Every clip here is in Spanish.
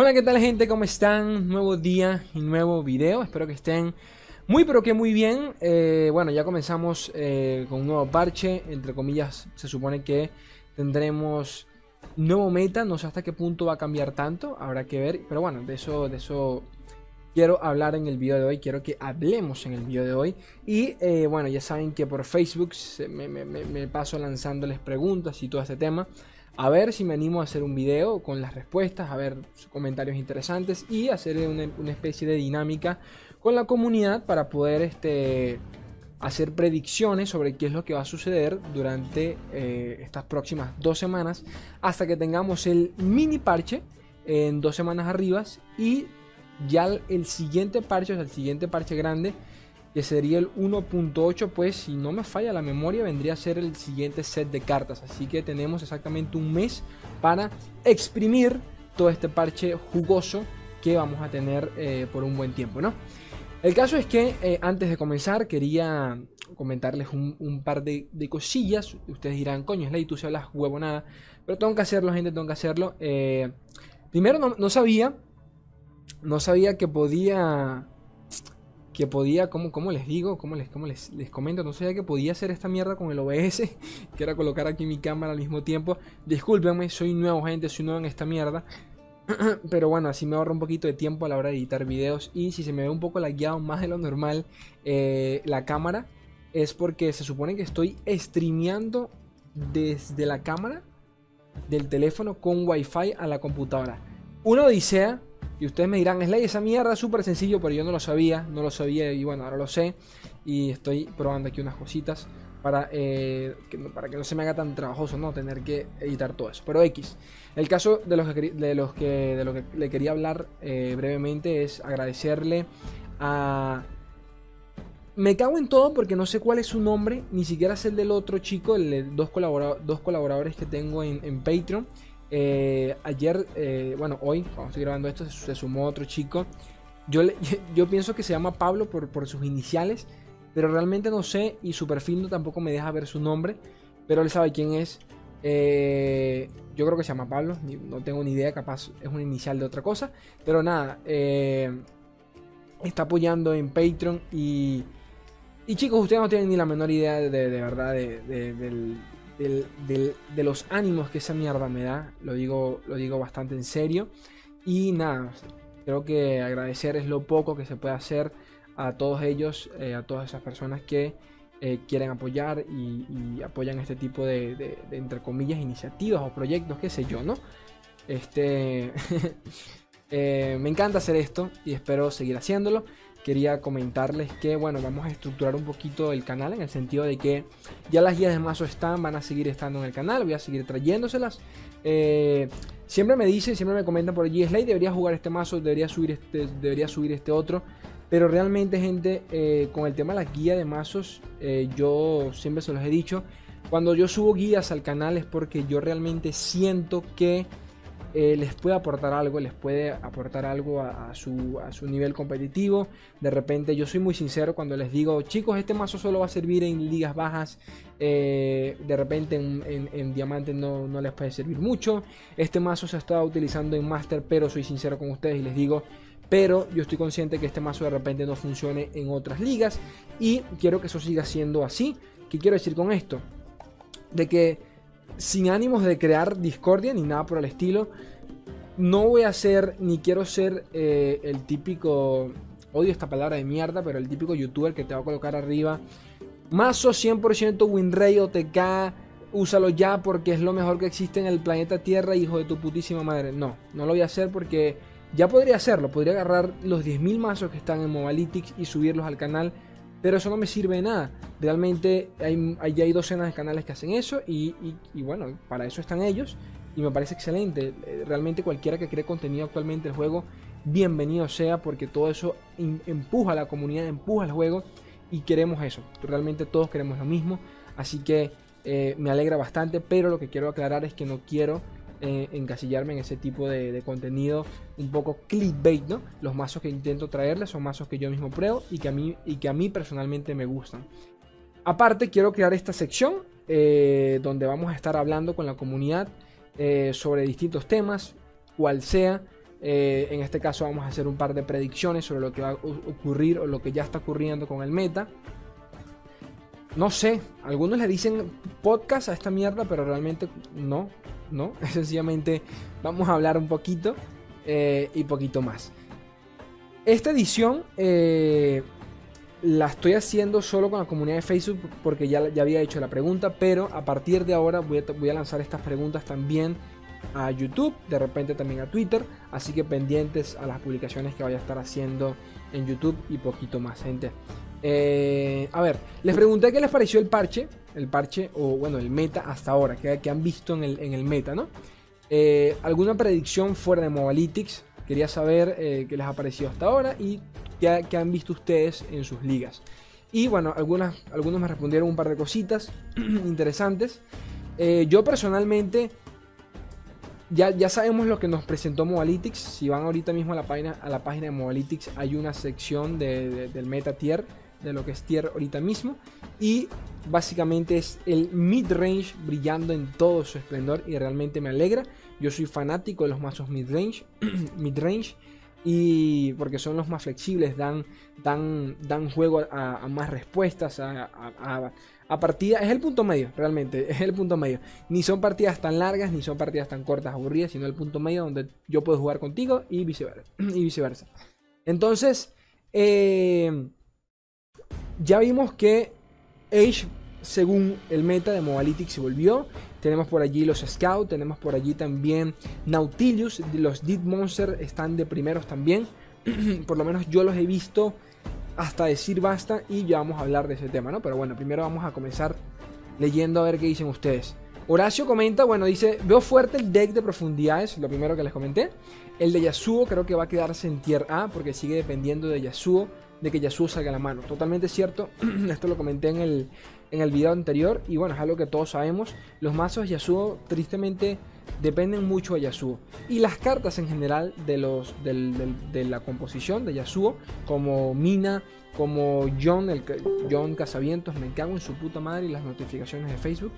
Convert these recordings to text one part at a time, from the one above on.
Hola, ¿qué tal gente? ¿Cómo están? Nuevo día y nuevo video. Espero que estén muy pero que muy bien. Eh, bueno, ya comenzamos eh, con un nuevo parche. Entre comillas, se supone que tendremos nuevo meta. No sé hasta qué punto va a cambiar tanto. Habrá que ver. Pero bueno, de eso, de eso quiero hablar en el video de hoy. Quiero que hablemos en el video de hoy. Y eh, bueno, ya saben que por Facebook me, me paso lanzándoles preguntas y todo este tema. A ver si me animo a hacer un video con las respuestas, a ver comentarios interesantes y hacer una, especie de dinámica con la comunidad para poder este, hacer predicciones sobre qué es lo que va a suceder durante eh, estas próximas dos semanas hasta que tengamos el mini parche en dos semanas arriba y ya el siguiente parche, o sea, el siguiente parche grande que sería el 1.8, pues si no me falla la memoria vendría a ser el siguiente set de cartas. Así que tenemos exactamente un mes para exprimir todo este parche jugoso que vamos a tener eh, por un buen tiempo, ¿no? El caso es que eh, antes de comenzar quería comentarles un, par de, cosillas. Ustedes dirán, coño, Slay, tú se hablas nada Pero tengo que hacerlo, gente, tengo que hacerlo. Eh, primero no, no sabía, no sabía que podía que podía, como, como les digo, como les, les, les comento, no sabía que podía hacer esta mierda con el OBS, que era colocar aquí mi cámara al mismo tiempo. Discúlpenme, soy nuevo gente, soy nuevo en esta mierda. Pero bueno, así me ahorro un poquito de tiempo a la hora de editar videos. Y si se me ve un poco lagueado más de lo normal eh, la cámara, es porque se supone que estoy streameando desde la cámara del teléfono con wifi a la computadora. Una odisea y ustedes me dirán, Slay, esa mierda es súper sencillo, pero yo no lo sabía, no lo sabía y bueno, ahora lo sé. Y estoy probando aquí unas cositas para, eh, que, para que no se me haga tan trabajoso, ¿no? Tener que editar todo eso. Pero X. El caso de los que, de los que, de lo que le quería hablar eh, brevemente es agradecerle a... Me cago en todo porque no sé cuál es su nombre, ni siquiera es el del otro chico, el de dos, dos colaboradores que tengo en, en Patreon. Eh, ayer, eh, bueno, hoy, cuando estoy grabando esto, se, sumó otro chico. Yo, yo pienso que se llama Pablo por, por, sus iniciales, pero realmente no sé y su perfil no tampoco me deja ver su nombre, pero él sabe quién es. Eh, yo creo que se llama Pablo, no tengo ni idea, capaz es un inicial de otra cosa, pero nada, está apoyando en Patreon y, y chicos, ustedes no tienen ni la menor idea de, de verdad del de los ánimos que esa mierda me da. Lo digo, lo digo bastante en serio. Y nada, creo que agradecer es lo poco que se puede hacer a todos ellos, eh, a todas esas personas que eh, quieren apoyar y, apoyan este tipo de, entre comillas, iniciativas o proyectos, qué sé yo, ¿no? Este, eh, me encanta hacer esto y espero seguir haciéndolo quería comentarles que, bueno, vamos a estructurar un poquito el canal en el sentido de que ya las guías de mazo están, van a seguir estando en el canal, voy a seguir trayéndoselas. Eh, siempre me dicen, siempre me comentan por allí, Slay, debería jugar este mazo, debería subir este, debería subir este otro. Pero realmente, gente, eh, con el tema de la guía de mazos, eh, yo siempre se los he dicho, cuando yo subo guías al canal es porque yo realmente siento que eh, les puede aportar algo, les puede aportar algo a, su, a, su, nivel competitivo. De repente, yo soy muy sincero cuando les digo, chicos, este mazo solo va a servir en ligas bajas. Eh, de repente en, en, no, no, les puede servir mucho. Este mazo se está utilizando en master, pero soy sincero con ustedes y les digo, pero yo estoy consciente que este mazo de repente no funcione en otras ligas y quiero que eso siga siendo así. ¿Qué quiero decir con esto? De que sin ánimos de crear discordia ni nada por el estilo. No voy a ser, ni quiero ser eh, el típico, odio esta palabra de mierda, pero el típico youtuber que te va a colocar arriba. Mazo 100% WinRay OTK, úsalo ya porque es lo mejor que existe en el planeta Tierra, hijo de tu putísima madre. No, no lo voy a hacer porque ya podría hacerlo. Podría agarrar los 10.000 mazos que están en Mobalytics y subirlos al canal pero eso no me sirve de nada. Realmente hay, hay, hay docenas de canales que hacen eso y, bueno, para eso están ellos. Y me parece excelente. Eh, realmente cualquiera que cree contenido actualmente el juego, bienvenido sea porque todo eso empuja a la comunidad, empuja al juego y queremos eso. Realmente todos queremos lo mismo. Así que eh, me alegra bastante, pero lo que quiero aclarar es que no quiero eh, encasillarme en ese tipo de, contenido un poco clickbait, ¿no? Los mazos que intento traerles son mazos que yo mismo pruebo y que a mí, y que a mí personalmente me gustan. Aparte, quiero crear esta sección eh, donde vamos a estar hablando con la comunidad eh, sobre distintos temas, cual sea. Eh, en este caso vamos a hacer un par de predicciones sobre lo que va a ocurrir o lo que ya está ocurriendo con el meta. No sé, algunos le dicen podcast a esta mierda, pero realmente no, no. Sencillamente vamos a hablar un poquito eh, y poquito más. Esta edición eh, la estoy haciendo solo con la comunidad de Facebook porque ya, ya había hecho la pregunta, pero a partir de ahora voy voy a lanzar estas preguntas también a YouTube, de repente también a Twitter, así que pendientes a las publicaciones que vaya a estar haciendo en YouTube y poquito más, gente. Eh, a ver, les pregunté qué les pareció el parche, el parche o bueno, el meta hasta ahora, que, han visto en el, meta, ¿no? Eh, ¿Alguna predicción fuera de Mobalytics? Quería saber eh, qué les ha parecido hasta ahora y qué, qué, han visto ustedes en sus ligas. Y bueno, algunas, algunos me respondieron un par de cositas interesantes. yo personalmente ya, sabemos lo que nos presentó Mobalytics. Si van ahorita mismo a la página, a la página de Mobalytics, hay una sección del meta tier, de lo que es tier ahorita mismo. Y básicamente es el mid-range brillando en todo su esplendor y realmente me alegra. Yo soy fanático de los mazos mid-range. mid-range y porque son los más flexibles, dan, dan, dan juego a, más respuestas, a, a partidas, es el punto medio, realmente, es el punto medio. Ni son partidas tan largas, ni son partidas tan cortas, aburridas, sino el punto medio donde yo puedo jugar contigo y viceversa. y viceversa. Entonces, eh, ya vimos que Age, según el meta de Mobalytics, se volvió. Tenemos por allí los Scouts, tenemos por allí también Nautilus, los Dead Monster están de primeros también. por lo menos yo los he visto hasta decir basta y ya vamos a hablar de ese tema, ¿no? Pero bueno, primero vamos a comenzar leyendo a ver qué dicen ustedes. Horacio comenta, bueno, dice, veo fuerte el deck de profundidades, lo primero que les comenté. El de Yasuo creo que va a quedarse en tier A porque sigue dependiendo de Yasuo, de que Yasuo salga a la mano. Totalmente cierto, esto lo comenté en el, en el video anterior y bueno, es algo que todos sabemos. Los mazos Yasuo tristemente dependen mucho de Yasuo. Y las cartas en general de, los, de la composición de Yasuo, como Mina, como John, el, John Casavientos, me cago en su puta madre y las notificaciones de Facebook,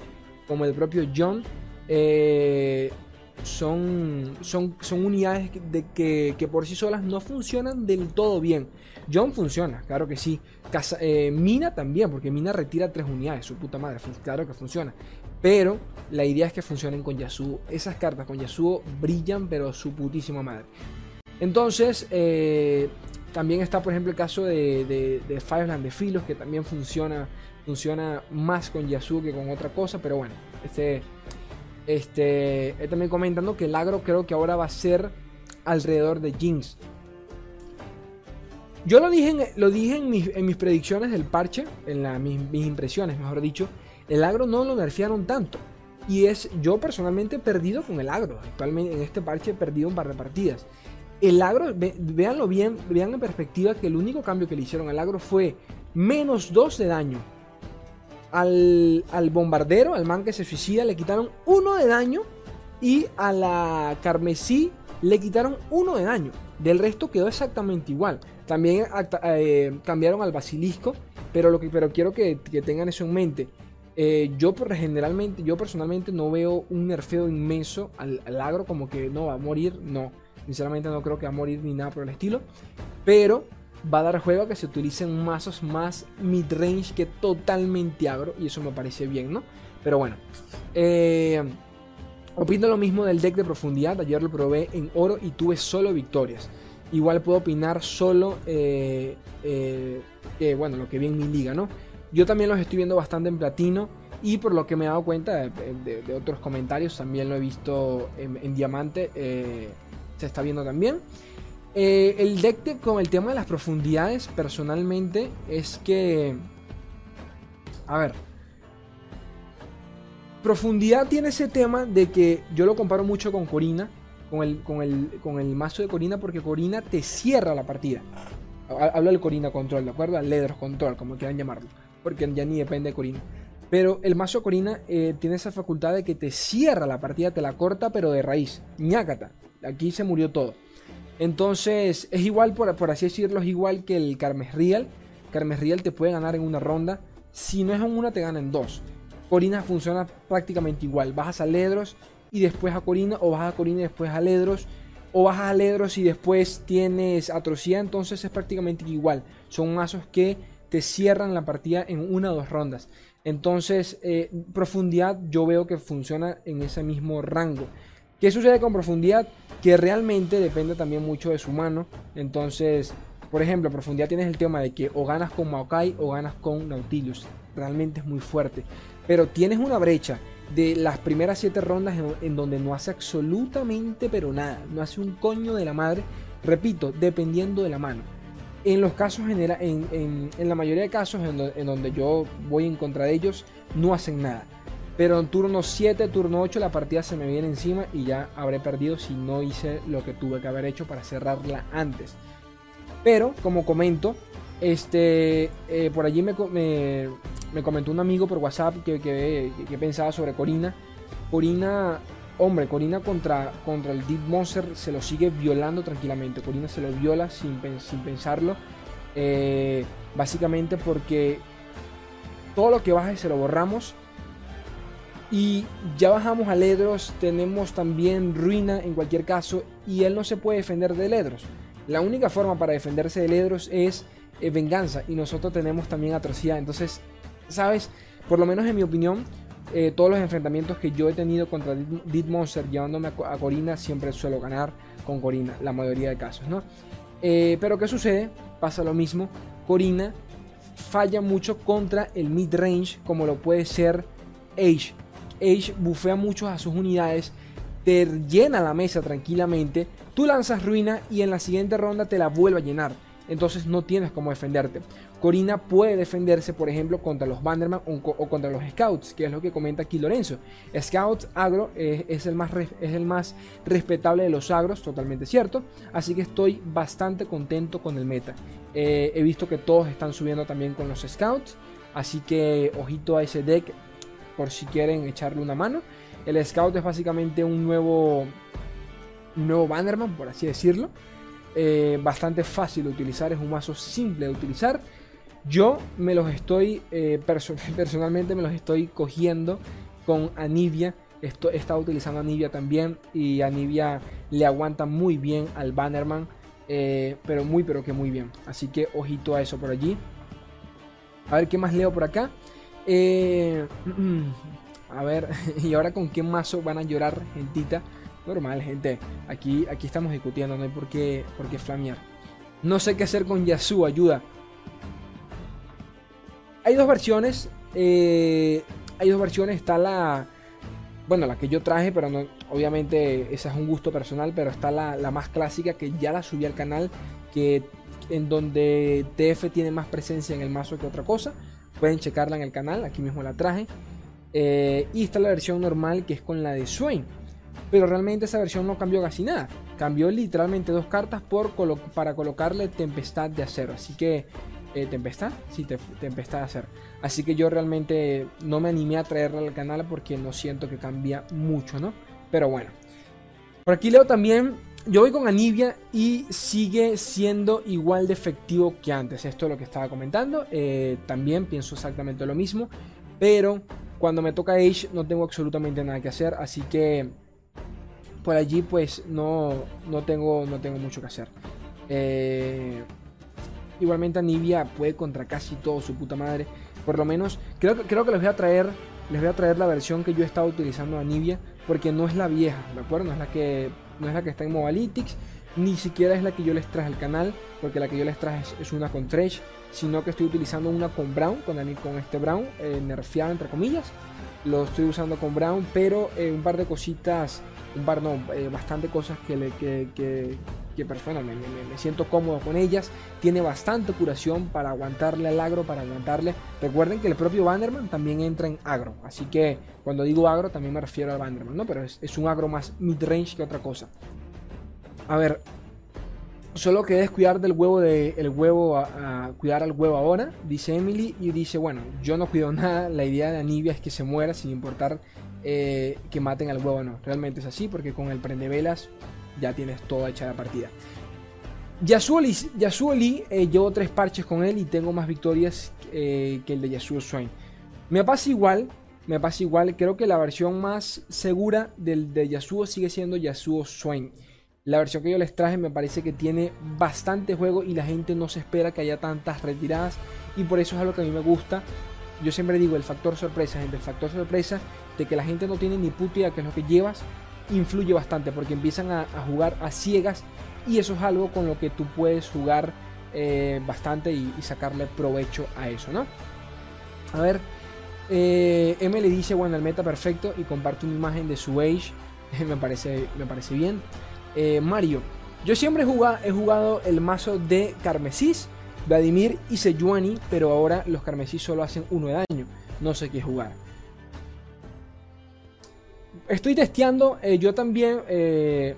como el propio John, eh, son, son, son unidades de que, que, por sí solas no funcionan del todo bien. John funciona, claro que sí. Eh, Mina también, porque Mina retira tres unidades, su puta madre, claro que funciona. Pero la idea es que funcionen con Yasuo. Esas cartas con Yasuo brillan, pero su putísima madre. Entonces, eh, también está, por ejemplo, el caso de, de, de Fireland de Filos, que también funciona, funciona más con Yasuo que con otra cosa. Pero bueno, este, este, también comentando que el agro creo que ahora va a ser alrededor de Jinx. Yo lo dije en, lo dije en, mis, predicciones del parche, en mis impresiones, mejor dicho el agro no lo nerfearon tanto. Y es, yo personalmente perdido con el agro. Actualmente en este parche he perdido un par de partidas. El agro, véanlo bien, vean en perspectiva que el único cambio que le hicieron al agro fue menos 2 de daño. Al, al, bombardero, al man que se suicida, le quitaron 1 de daño. Y a la carmesí le quitaron 1 de daño. Del resto quedó exactamente igual. También eh, cambiaron al basilisco. Pero, lo que, pero quiero que, que tengan eso en mente. Eh, yo generalmente, yo personalmente no veo un nerfeo inmenso al, agro como que no va a morir, no. Sinceramente no creo que va a morir ni nada por el estilo. Pero va a dar juego a que se utilicen mazos más mid-range que totalmente agro. Y eso me parece bien, ¿no? Pero bueno. Eh, opino lo mismo del deck de profundidad. Ayer lo probé en oro y tuve solo victorias. Igual puedo opinar solo, eh, bueno, lo que vi en mi liga, ¿no? Yo también los estoy viendo bastante en platino y por lo que me he dado cuenta de, otros comentarios, también lo he visto en, diamante, eh, se está viendo también. Eh, el deck con el tema de las profundidades, personalmente, es que... A ver. Profundidad tiene ese tema de que yo lo comparo mucho con Corina, con el, con el, con el mazo de Corina, porque Corina te cierra la partida. Hablo del Corina Control, ¿de acuerdo? Al Ledros Control, como quieran llamarlo porque ya ni depende de Corina. Pero el mazo Corina eh, tiene esa facultad de que te cierra la partida, te la corta, pero de raíz. ñácata. Aquí se murió todo. Entonces, es igual, por, por así decirlo, es igual que el Carmes Real. Carmes Real te puede ganar en una ronda. Si no es en una, te gana en dos. Corina funciona prácticamente igual. Bajas a Ledros y después a Corina, o bajas a Corina y después a Ledros. o bajas a Ledros y después tienes atrocidad, entonces es prácticamente igual. Son mazos que te cierran la partida en una o dos rondas. Entonces, eh, profundidad yo veo que funciona en ese mismo rango. ¿Qué sucede con profundidad? Que realmente depende también mucho de su mano. Entonces, por ejemplo, profundidad tienes el tema de que o ganas con Maokai o ganas con Nautilus. Realmente es muy fuerte. Pero tienes una brecha de las primeras 7 rondas en, donde no hace absolutamente pero nada. No hace un coño de la madre. Repito, dependiendo de la mano. En los casos general, en, la mayoría de casos en, donde yo voy en contra de ellos, no hacen nada. Pero en turno 7, turno 8 la partida se me viene encima y ya habré perdido si no hice lo que tuve que haber hecho para cerrarla antes. Pero, como comento, este, eh, por allí me, me, comentó un amigo por WhatsApp que, que, pensaba sobre Corina. Corina, hombre, Corina contra, contra el Deep Monster se lo sigue violando tranquilamente. Corina se lo viola sin, sin pensarlo. Eh, básicamente porque todo lo que baja se lo borramos. Y ya bajamos a Ledros, tenemos también Ruina en cualquier caso. Y él no se puede defender de Ledros. La única forma para defenderse de Ledros es eh, venganza y nosotros tenemos también atrocidad. Entonces, ¿sabes? Por lo menos en mi opinión, eh, todos los enfrentamientos que yo he tenido contra Dead Monster llevándome a, Corina, siempre suelo ganar con Corina, la mayoría de casos, ¿no? Eh, pero ¿qué sucede? Pasa lo mismo. Corina falla mucho contra el mid range, como lo puede ser Age. Age bufea mucho a sus unidades, te llena la mesa tranquilamente, tú lanzas ruina y en la siguiente ronda te la vuelve a llenar entonces no tienes cómo defenderte. Corina puede defenderse, por ejemplo, contra los Banderman o, contra los Scouts, que es lo que comenta aquí Lorenzo. Scouts agro es, el más es el más respetable de los agros, totalmente cierto. Así que estoy bastante contento con el meta. Eh, he visto que todos están subiendo también con los Scouts, así que ojito a ese deck por si quieren echarle una mano. El Scout es básicamente un nuevo, un nuevo Bannerman, por así decirlo. Eh, bastante fácil de utilizar, es un mazo simple de utilizar. Yo me los estoy, eh, personalmente me los estoy cogiendo con Anivia. Esto, he estado utilizando Anivia también y Anivia le aguanta muy bien al Bannerman, eh, pero muy pero que muy bien. Así que ojito a eso por allí. A ver qué más leo por acá. a ver, y ahora con qué mazo van a llorar, gentita. Normal, gente. Aquí, aquí estamos discutiendo, no hay por qué, por flamear. No sé qué hacer con Yasuo, ayuda. Hay dos versiones. Eh, hay dos versiones. Está la. Bueno, la que yo traje, pero no, obviamente esa es un gusto personal. Pero está la, la más clásica que ya la subí al canal. Que en donde TF tiene más presencia en el mazo que otra cosa. Pueden checarla en el canal, aquí mismo la traje. Eh, y está la versión normal que es con la de Swain pero realmente esa versión no cambió casi nada. Cambió literalmente dos cartas por para colocarle Tempestad de Acero. Así que, eh, ¿Tempestad? Sí, Tempestad de Acero. Así que yo realmente no me animé a traerla al canal porque no siento que cambia mucho, ¿no? Pero bueno. Por aquí leo también, yo voy con Anivia y sigue siendo igual de efectivo que antes. Esto es lo que estaba comentando. Eh, también pienso exactamente lo mismo. Pero cuando me toca Age no tengo absolutamente nada que hacer. Así que por allí pues no, no, tengo, no tengo mucho que hacer. Eh, igualmente Anivia puede contra casi todo su puta madre. Por lo menos creo, creo que les voy a traer les voy a traer la versión que yo he estado utilizando a Anivia porque no es la vieja, ¿de acuerdo? No es la que no es la que está en Mobalytics, ni siquiera es la que yo les traje al canal, porque la que yo les traje es, una con Thresh, sino que estoy utilizando una con Brown, con, con este Brown, eh, nerfeado entre comillas. Lo estoy usando con Brown, pero eh, un par de cositas un no, eh, bastante cosas que, le, que, que, que personalmente me, siento cómodo con ellas. Tiene bastante curación para aguantarle al agro, para aguantarle. Recuerden que el propio Bannerman también entra en agro, así que cuando digo agro también me refiero al Bannerman, ¿no? Pero es, un agro más mid-range que otra cosa. A ver, solo que cuidar del huevo de el huevo a, cuidar al huevo ahora, dice Emily y dice, bueno, yo no cuido nada, la idea de Anivia es que se muera sin importar eh, que maten al huevo no. Realmente es así porque con el prende velas ya tienes toda hecha la partida. Yasuo Lee, eh, llevo tres parches con él y tengo más victorias eh, que el de Yasuo Swain. Me pasa igual, me pasa igual. Creo que la versión más segura del de Yasuo sigue siendo Yasuo Swain. La versión que yo les traje me parece que tiene bastante juego y la gente no se espera que haya tantas retiradas y por eso es algo que a mí me gusta. Yo siempre digo el factor sorpresa, gente, el factor sorpresa de que la gente no tiene ni puta idea qué es lo que llevas, influye bastante porque empiezan a, jugar a ciegas y eso es algo con lo que tú puedes jugar eh, bastante y, sacarle provecho a eso, ¿no? A ver, eh, M le dice, bueno, el meta perfecto y comparte una imagen de su age, me, parece, me parece bien. Eh, Mario. Yo siempre he jugado, he jugado el mazo de Carmesís, Vladimir y Sejuani, pero ahora los Carmesís solo hacen uno de daño. No sé qué jugar. Estoy testeando, eh, yo también. Eh,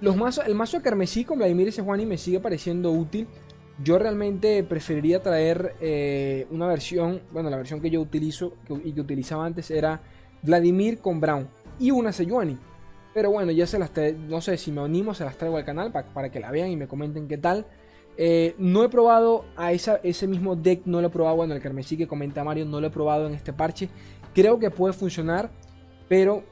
los mazos, el mazo de Carmesí con Vladimir y Sejuani me sigue pareciendo útil. Yo realmente preferiría traer una versión, bueno, la versión que yo utilizo y que utilizaba antes era Vladimir con Brown y una Sejuani. Pero bueno, ya se las no sé si me animo, se las traigo al canal para, que la vean y me comenten qué tal. Eh, no he probado a ese mismo deck, no lo he probado, bueno, el carmesí que comenta Mario, no lo he probado en este parche. Creo que puede funcionar, pero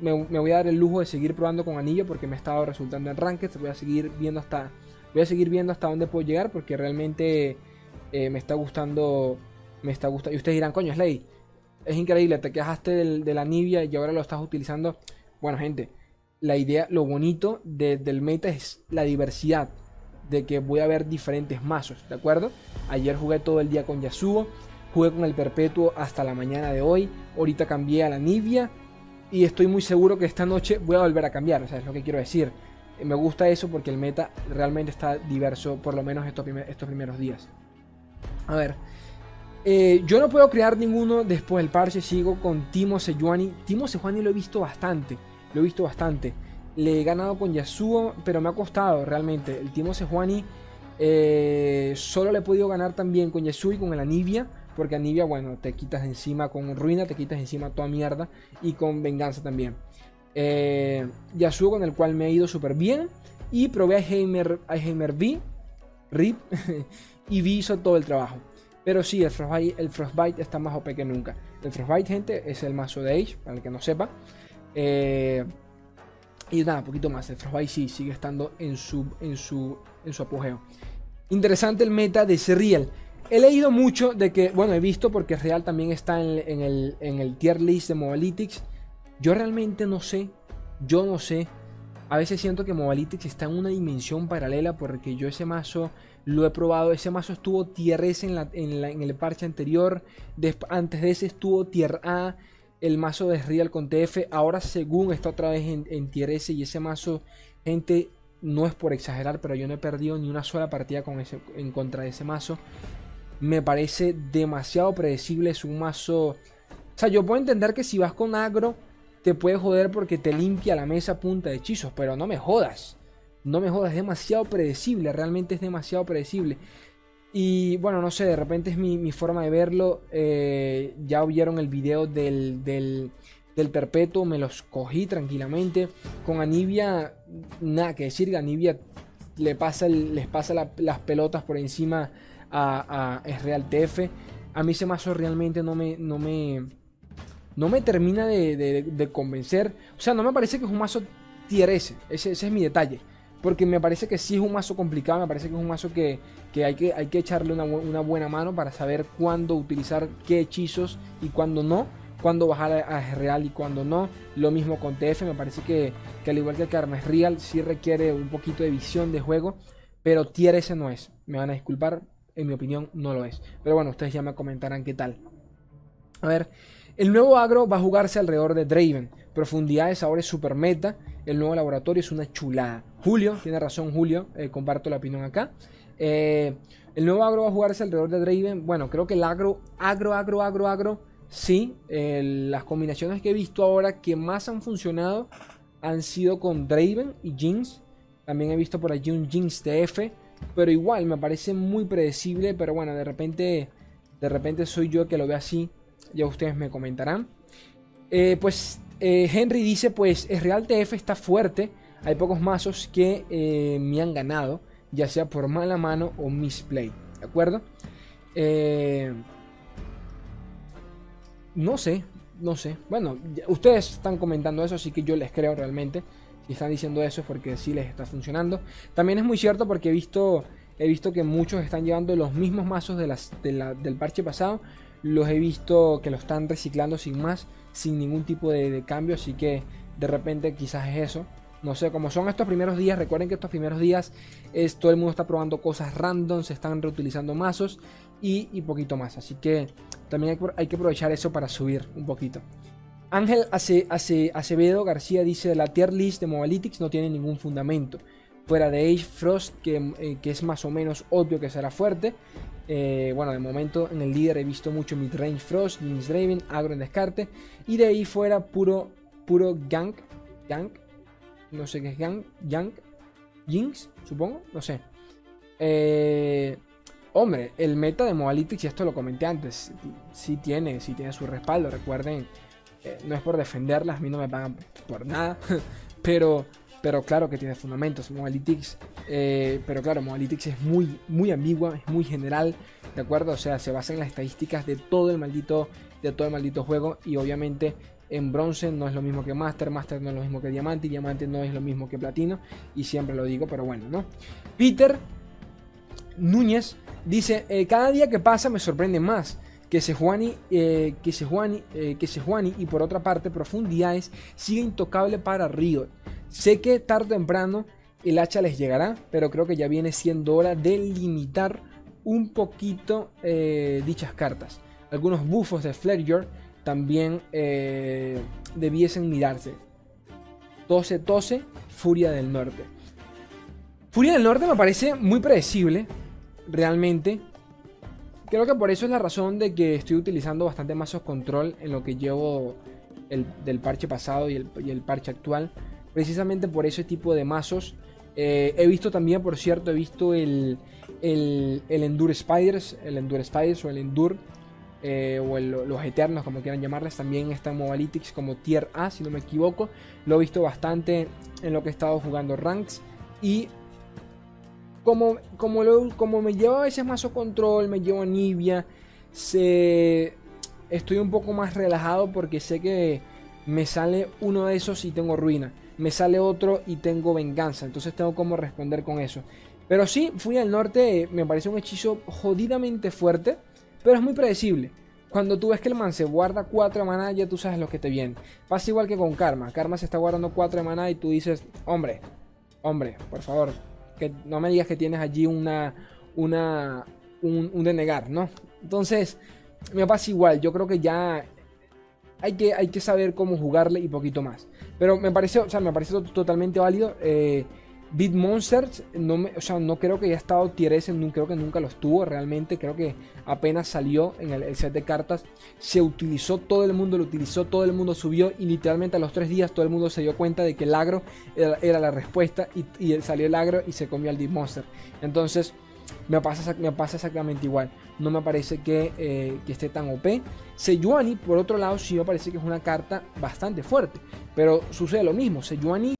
me, voy a dar el lujo de seguir probando con anillo porque me ha estado resultando en ranked. Voy a seguir viendo hasta, voy a seguir viendo hasta dónde puedo llegar porque realmente eh, me está gustando, me está gustando. Y ustedes dirán, coño, Slay, es increíble, te quejaste de la Nibia y ahora lo estás utilizando. Bueno, gente, la idea, lo bonito del meta es la diversidad, de que voy a ver diferentes mazos, ¿de acuerdo? Ayer jugué todo el día con Yasuo, jugué con el Perpetuo hasta la mañana de hoy, ahorita cambié a la Nibia y estoy muy seguro que esta noche voy a volver a cambiar, o sea, es lo que quiero decir. Me gusta eso porque el meta realmente está diverso, por lo menos estos, estos primeros días. A ver, eh, yo no puedo crear ninguno después del parche, sigo con Timo Sejuani. Timo Sejuani lo he visto bastante. Lo he visto bastante. Le he ganado con Yasuo, pero me ha costado realmente. El Timo Sejuani eh, solo le he podido ganar también con Yasuo y con el Anivia. Porque Anivia, bueno, te quitas encima con Ruina, te quitas encima toda mierda. Y con Venganza también. Eh, Yasuo con el cual me ha ido súper bien. Y probé a Heimer, a Heimer V, RIP, y V hizo todo el trabajo. Pero sí, el Frostbite, el Frostbite está más OP que nunca. El Frostbite, gente, es el mazo de Age, para el que no sepa. Eh, y nada, poquito más. El Frostbite sí sigue estando en su, en su, en su apogeo. Interesante el meta de Serial. He leído mucho de que, bueno, he visto porque Real también está en, el, en el tier list de Mobalytics. Yo realmente no sé, yo no sé. A veces siento que Mobalytics está en una dimensión paralela porque yo ese mazo lo he probado. Ese mazo estuvo tier S en, la, en, el parche anterior. antes de ese estuvo tier A el mazo de Real con TF. Ahora según está otra vez en, en tier S y ese mazo, gente, no es por exagerar, pero yo no he perdido ni una sola partida con ese, en contra de ese mazo. Me parece demasiado predecible, es un mazo... O sea, yo puedo entender que si vas con agro, te puede joder porque te limpia la mesa punta de hechizos, pero no me jodas. No me jodas, es demasiado predecible, realmente es demasiado predecible. Y bueno, no sé, de repente es mi, forma de verlo. Eh, ya vieron el video del, del, perpetuo, me los cogí tranquilamente. Con Anivia, nada que decir, Anivia le pasa les pasa las pelotas por encima a, a Real TF. A mí ese mazo realmente no me, no me, no me termina de, convencer. O sea, no me parece que es un mazo tier. Ese, ese es mi detalle. Porque me parece que sí es un mazo complicado, me parece que es un mazo que, hay, que hay que echarle una, buena mano para saber cuándo utilizar qué hechizos y cuándo no, cuándo bajar a, Real y cuándo no. Lo mismo con TF, me parece que, al igual que Carmes Real, sí requiere un poquito de visión de juego, pero tier ese no es. Me van a disculpar, en mi opinión no lo es. Pero bueno, ustedes ya me comentarán qué tal. A ver, el nuevo agro va a jugarse alrededor de Draven. Profundidades ahora es super meta. El nuevo laboratorio es una chulada. Julio, tiene razón Julio, eh, comparto la opinión acá. Eh, el nuevo agro va a jugarse alrededor de Draven. Bueno, creo que el agro, agro, agro, agro, agro, sí. las combinaciones que he visto ahora que más han funcionado han sido con Draven y Jinx. También he visto por allí un Jinx TF. Pero igual, me parece muy predecible. Pero bueno, de repente, de repente soy yo que lo veo así. Ya ustedes me comentarán. Eh, pues Henry dice, pues el Real TF está fuerte. Hay pocos mazos que eh, me han ganado, ya sea por mala mano o misplay. ¿De acuerdo? Eh, no sé, no sé. Bueno, ustedes están comentando eso, así que yo les creo realmente. Si están diciendo eso es porque sí les está funcionando. También es muy cierto porque he visto, he visto que muchos están llevando los mismos mazos de del parche pasado. Los he visto que lo están reciclando sin más, sin ningún tipo de, cambio. Así que de repente quizás es eso. No sé, como son estos primeros días, recuerden que estos primeros días es, todo el mundo está probando cosas random, se están reutilizando mazos y, poquito más. Así que también hay, que aprovechar eso para subir un poquito. Ángel Acevedo García dice, la tier list de Mobalytics no tiene ningún fundamento. Fuera de Age Frost, que, eh, que, es más o menos obvio que será fuerte. Eh, bueno, de momento en el líder he visto mucho Midrange Frost, Jinx Draven, Agro en descarte. Y de ahí fuera puro, puro Gank. Gank. No sé qué es. Gank. Jinx, supongo. No sé. Eh, hombre, el meta de Mobalytics, y esto lo comenté antes, sí tiene, sí tiene su respaldo. Recuerden eh, no es por defenderlas, a mí no me pagan por nada, pero, pero claro que tiene fundamentos. Mobalytics, eh, pero claro, Mobalytics es muy, muy ambigua, es muy general, ¿de acuerdo? O sea, se basa en las estadísticas de todo el maldito, de todo el maldito juego y obviamente en bronce no es lo mismo que Master, Master no es lo mismo que Diamante, y Diamante no es lo mismo que Platino, y siempre lo digo, pero bueno, ¿no? Peter Núñez dice, eh, cada día que pasa me sorprende más que Sejuani, eh, que, Sejuani, eh, que Sejuani y por otra parte Profundidades sigue intocable para Riot. Sé que tarde o temprano el hacha les llegará, pero creo que ya viene siendo hora de limitar un poquito dichas cartas. Algunos bufos de Fledger también eh, debiesen mirarse. Tose Tose, Furia del Norte. Furia del Norte me parece muy predecible, realmente. Creo que por eso es la razón de que estoy utilizando bastante mazos control en lo que llevo el, del parche pasado y el, parche actual. Precisamente por ese tipo de mazos. Eh, he visto también, por cierto, he visto el, el, Endure Spiders, el Endure Spiders o el Endure, eh, o los Eternos, como quieran llamarles, también está en Mobalytics como Tier A, si no me equivoco. Lo he visto bastante en lo que he estado jugando Ranks. Y como, como, como me llevo a veces mazo control, me llevo a Nibia, se, estoy un poco más relajado porque sé que me sale uno de esos y tengo ruina. Me sale otro y tengo venganza. Entonces tengo como responder con eso. Pero sí, fui al norte, me parece un hechizo jodidamente fuerte, pero es muy predecible. Cuando tú ves que el man se guarda 4 de maná, ya tú sabes lo que te viene. Pasa igual que con Karma. Karma se está guardando 4 de maná y tú dices, hombre, hombre, por favor, que no me digas que tienes allí una, una, un, denegar, ¿no? Entonces, me pasa igual, yo creo que ya hay que, hay que saber cómo jugarle y poquito más. Pero me parece, o sea, me parece totalmente válido. Eh, Beat Monsters, no, me, o sea, no creo que haya estado tier S, creo que nunca los tuvo realmente, creo que apenas salió en el, set de cartas, se utilizó, todo el mundo lo utilizó, todo el mundo subió y literalmente a los tres días todo el mundo se dio cuenta de que el agro era, la respuesta y, salió el agro y se comió al Beat Monster. Entonces me pasa, me pasa exactamente igual, no me parece que, eh, que esté tan OP. Sejuani, por otro lado, sí me parece que es una carta bastante fuerte, pero sucede lo mismo, Sejuani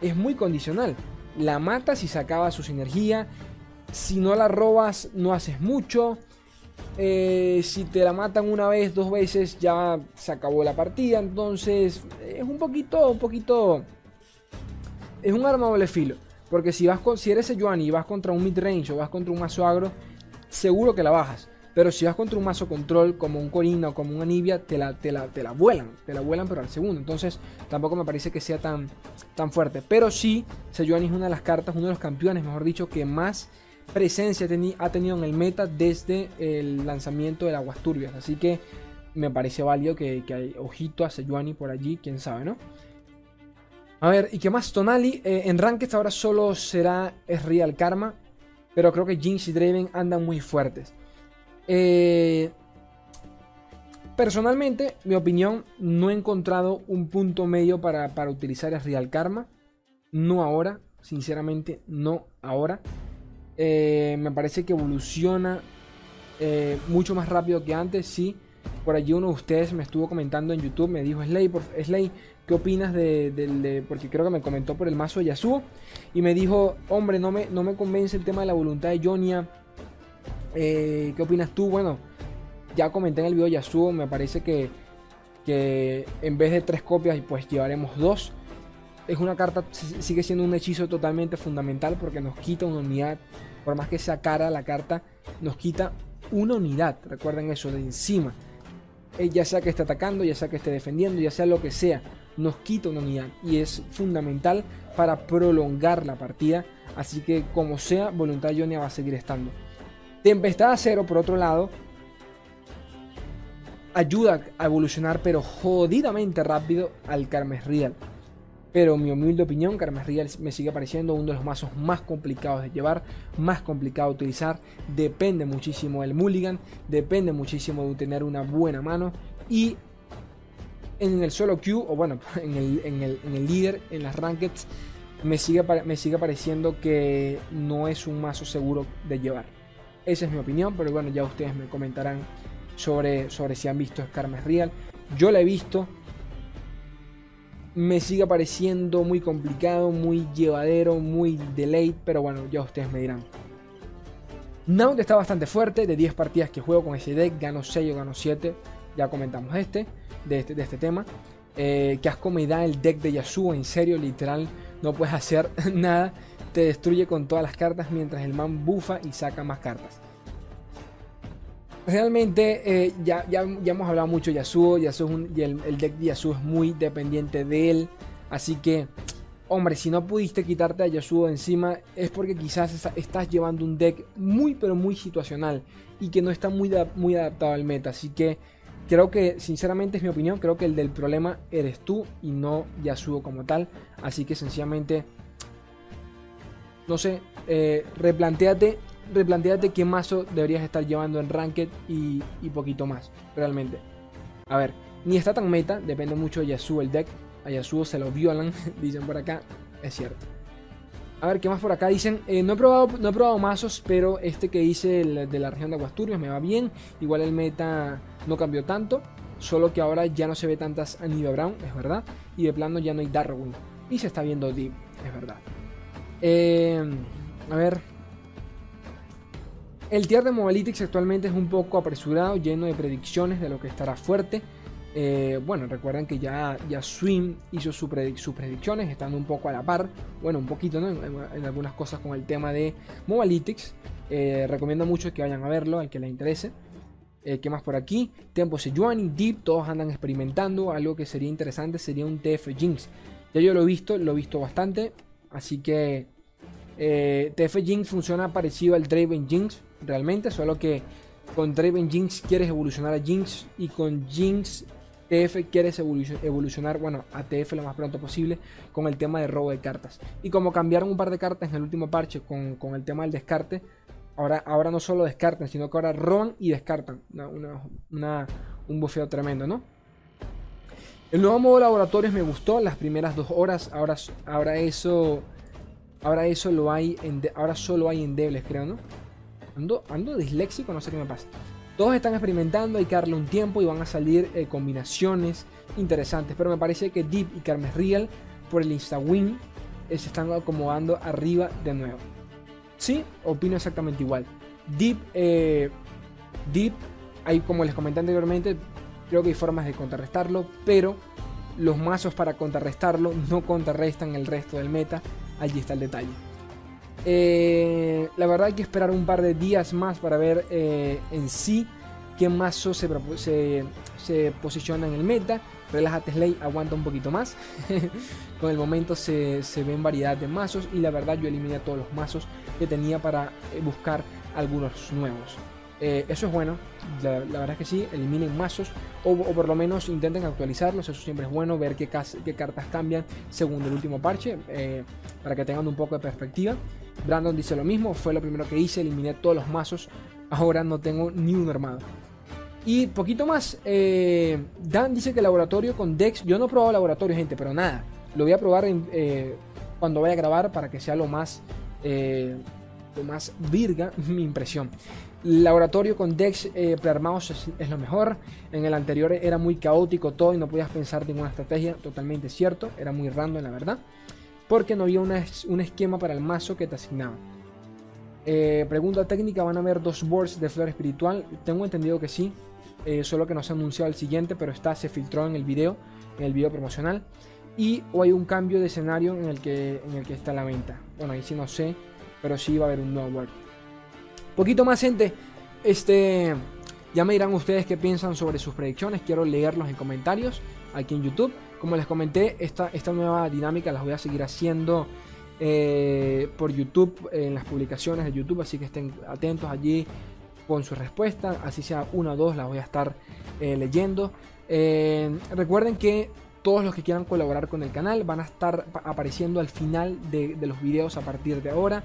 es muy condicional la matas y se acaba su sinergia. Si no la robas, no haces mucho. Eh, si te la matan una vez, dos veces, ya se acabó la partida. Entonces, es un poquito, un poquito. Es un arma doble filo. Porque si vas con, si eres y vas contra un midrange o vas contra un mazo agro, seguro que la bajas. Pero si vas contra un mazo control como un Corina o como un Anivia, te la, te, la, te la vuelan. Te la vuelan pero al segundo. Entonces tampoco me parece que sea tan, tan fuerte. Pero sí, Sejuani es una de las cartas, uno de los campeones, mejor dicho, que más presencia ha tenido en el meta desde el lanzamiento de Aguas Turbias. Así que me parece válido que, hay ojito a Sejuani por allí, quién sabe, ¿no? A ver, ¿y qué más? Tonali, eh, en Ranked ahora solo será Real Karma, pero creo que Jinx y Draven andan muy fuertes. Eh, personalmente, mi opinión, no he encontrado un punto medio para, utilizar el Real Karma. No ahora, sinceramente, no ahora. Eh, me parece que evoluciona eh, mucho más rápido que antes, sí. Por allí uno de ustedes me estuvo comentando en YouTube, me dijo, Slay, por, ¿qué opinas de, Porque creo que me comentó por el mazo de Yasuo. Y me dijo, hombre, no me, no me convence el tema de la voluntad de Jonia eh, ¿Qué opinas tú? Bueno, ya comenté en el video Yasuo, me parece que, que en vez de tres copias, pues llevaremos dos. es una carta, sigue siendo un hechizo totalmente fundamental porque nos quita una unidad. Por más que sea cara la carta, nos quita una unidad. Recuerden eso, de encima. Eh, ya sea que esté atacando, ya sea que esté defendiendo, ya sea lo que sea, nos quita una unidad. Y es fundamental para prolongar la partida. Así que como sea, Voluntad Ionia va a seguir estando. Tempestad Acero, por otro lado, ayuda a evolucionar, pero jodidamente rápido al Carmes Real. Pero en mi humilde opinión, Carmes Real me sigue pareciendo uno de los mazos más complicados de llevar, más complicado de utilizar. Depende muchísimo del Mulligan, depende muchísimo de tener una buena mano. Y en el solo queue, o bueno, en el, en el, en el líder, en las rankeds, me sigue, me sigue pareciendo que no es un mazo seguro de llevar. Esa es mi opinión, pero bueno, ya ustedes me comentarán sobre, sobre si han visto Carmes Real. Yo la he visto. Me sigue pareciendo muy complicado, muy llevadero, muy delayed, pero bueno, ya ustedes me dirán. Naut está bastante fuerte, de 10 partidas que juego con ese deck, gano 6 o gano 7, ya comentamos este, de este, de este tema. Eh, que asco me el deck de Yasuo, en serio, literal, no puedes hacer nada, destruye con todas las cartas mientras el man bufa y saca más cartas realmente eh, ya, ya, ya, hemos hablado mucho de Yasuo, Yasuo y el, deck de Yasuo es muy dependiente de él. Así que, hombre, si no pudiste quitarte a Yasuo encima es porque quizás estás llevando un deck muy pero muy situacional y que no está muy, muy adaptado al meta. Así que creo que, sinceramente es mi opinión, creo que el del problema eres tú y no Yasuo como tal. Así que sencillamente, no sé, eh, replanteate replanteate qué mazo deberías estar llevando en Ranked y, poquito más, realmente. A ver, ni está tan meta, depende mucho de Yasuo el deck. A Yasuo se lo violan, dicen por acá, es cierto. A ver, ¿qué más por acá? Dicen, eh, no, he probado, no he probado mazos, pero este que hice de la región de Aguasturios me va bien. Igual el meta no cambió tanto, solo que ahora ya no se ve tantas Anivia Brown, es verdad. Y de plano ya no hay Darwin. Y se está viendo Deep, es verdad. Eh, a ver, el tier de Mobalytics actualmente es un poco apresurado, lleno de predicciones de lo que estará fuerte. Eh, bueno, recuerden que ya, ya Swim hizo sus predicciones, estando un poco a la par, bueno, un poquito. En, algunas cosas con el tema de Mobalytics. Eh, recomiendo mucho que vayan a verlo, al que les interese. Eh, ¿Qué más por aquí? Tempo Sejuani, Deep, todos andan experimentando. Algo que sería interesante sería un TF Jinx. Ya yo lo he visto, lo he visto bastante. Así que TF Jinx funciona parecido al Draven Jinx realmente, solo que con Draven Jinx quieres evolucionar a Jinx y con Jinx TF quieres evolucionar, bueno, a TF lo más pronto posible con el tema de robo de cartas. Y como cambiaron un par de cartas en el último parche con, el tema del descarte, ahora, ahora no solo descartan, sino que ahora roban y descartan. un bufeo tremendo, ¿no? El nuevo modo laboratorios me gustó las primeras dos horas. Ahora, ahora eso. Ahora eso lo hay ahora solo hay en Debles, creo, ¿no? Ando, disléxico, no sé qué me pasa. Todos están experimentando, hay que darle un tiempo y van a salir eh, combinaciones interesantes. Pero me parece que Deep y Carmes Real por el InstaWin eh, se están acomodando arriba de nuevo. Sí, opino exactamente igual. Deep, eh, Deep, hay como les comenté anteriormente, creo que hay formas de contrarrestarlo, pero los mazos para contrarrestarlo no contrarrestan el resto del meta. Allí está el detalle. Eh, la verdad hay que esperar un par de días más para ver eh, en sí qué mazo se, se, posiciona en el meta. Relájate Slay, aguanta un poquito más. Con el momento se, ven variedad de mazos y la verdad yo eliminé todos los mazos que tenía para eh, buscar algunos nuevos. Eso es bueno, la, verdad es que sí, eliminen mazos o, por lo menos intenten actualizarlos, eso siempre es bueno, ver qué, qué cartas cambian según el último parche, para que tengan un poco de perspectiva. Brandon dice lo mismo, fue lo primero que hice, eliminé todos los mazos, ahora no tengo ni un armado. Y poquito más, eh, Dan dice que laboratorio con Dex, yo no he probado laboratorio gente, pero nada, lo voy a probar eh, cuando vaya a grabar para que sea lo más, eh, lo más virga mi impresión. Laboratorio con Dex prearmados es, lo mejor. En el anterior era muy caótico todo y no podías pensar ninguna estrategia. Totalmente cierto. Era muy random, la verdad porque no había un esquema para el mazo que te asignaba. Eh, pregunta técnica, ¿van a haber dos boards de flor espiritual? Tengo entendido que sí, eh, solo que no se ha anunciado el siguiente, pero está, se filtró en el video, en el video promocional. y o hay un cambio de escenario en el que, está la venta. Bueno, ahí sí no sé, pero sí va a haber un nuevo Word. Poquito más gente, este, ya me dirán ustedes qué piensan sobre sus predicciones, quiero leerlos en comentarios aquí en YouTube. Como les comenté, esta, esta nueva dinámica las voy a seguir haciendo eh, por YouTube, en las publicaciones de YouTube, así que estén atentos allí con su respuesta, así sea una o dos, las voy a estar eh, leyendo. Eh, recuerden que todos los que quieran colaborar con el canal van a estar apareciendo al final de, los videos a partir de ahora.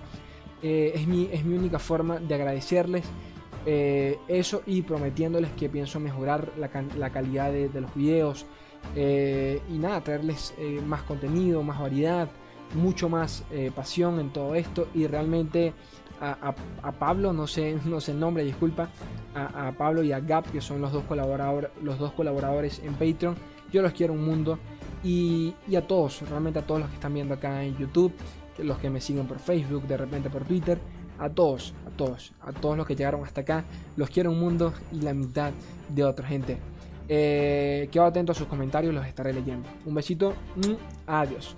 Es, mi, es mi única forma de agradecerles eso y prometiéndoles que pienso mejorar la, calidad de, los videos. Y nada, traerles más contenido, más variedad mucho más eh, pasión en todo esto. Y realmente a, Pablo, no sé, no sé el nombre, disculpa, a, Pablo y a Gap, que son los dos, colaboradores, los dos colaboradores en Patreon, yo los quiero un mundo. Y, y, a todos, realmente a todos los que están viendo acá en YouTube, los que me siguen por Facebook, de repente por Twitter, a todos, a todos, a todos los que llegaron hasta acá, los quiero un mundo y la mitad de otra gente. Eh, quedo atento a sus comentarios, los estaré leyendo. Un besito, mm, adiós.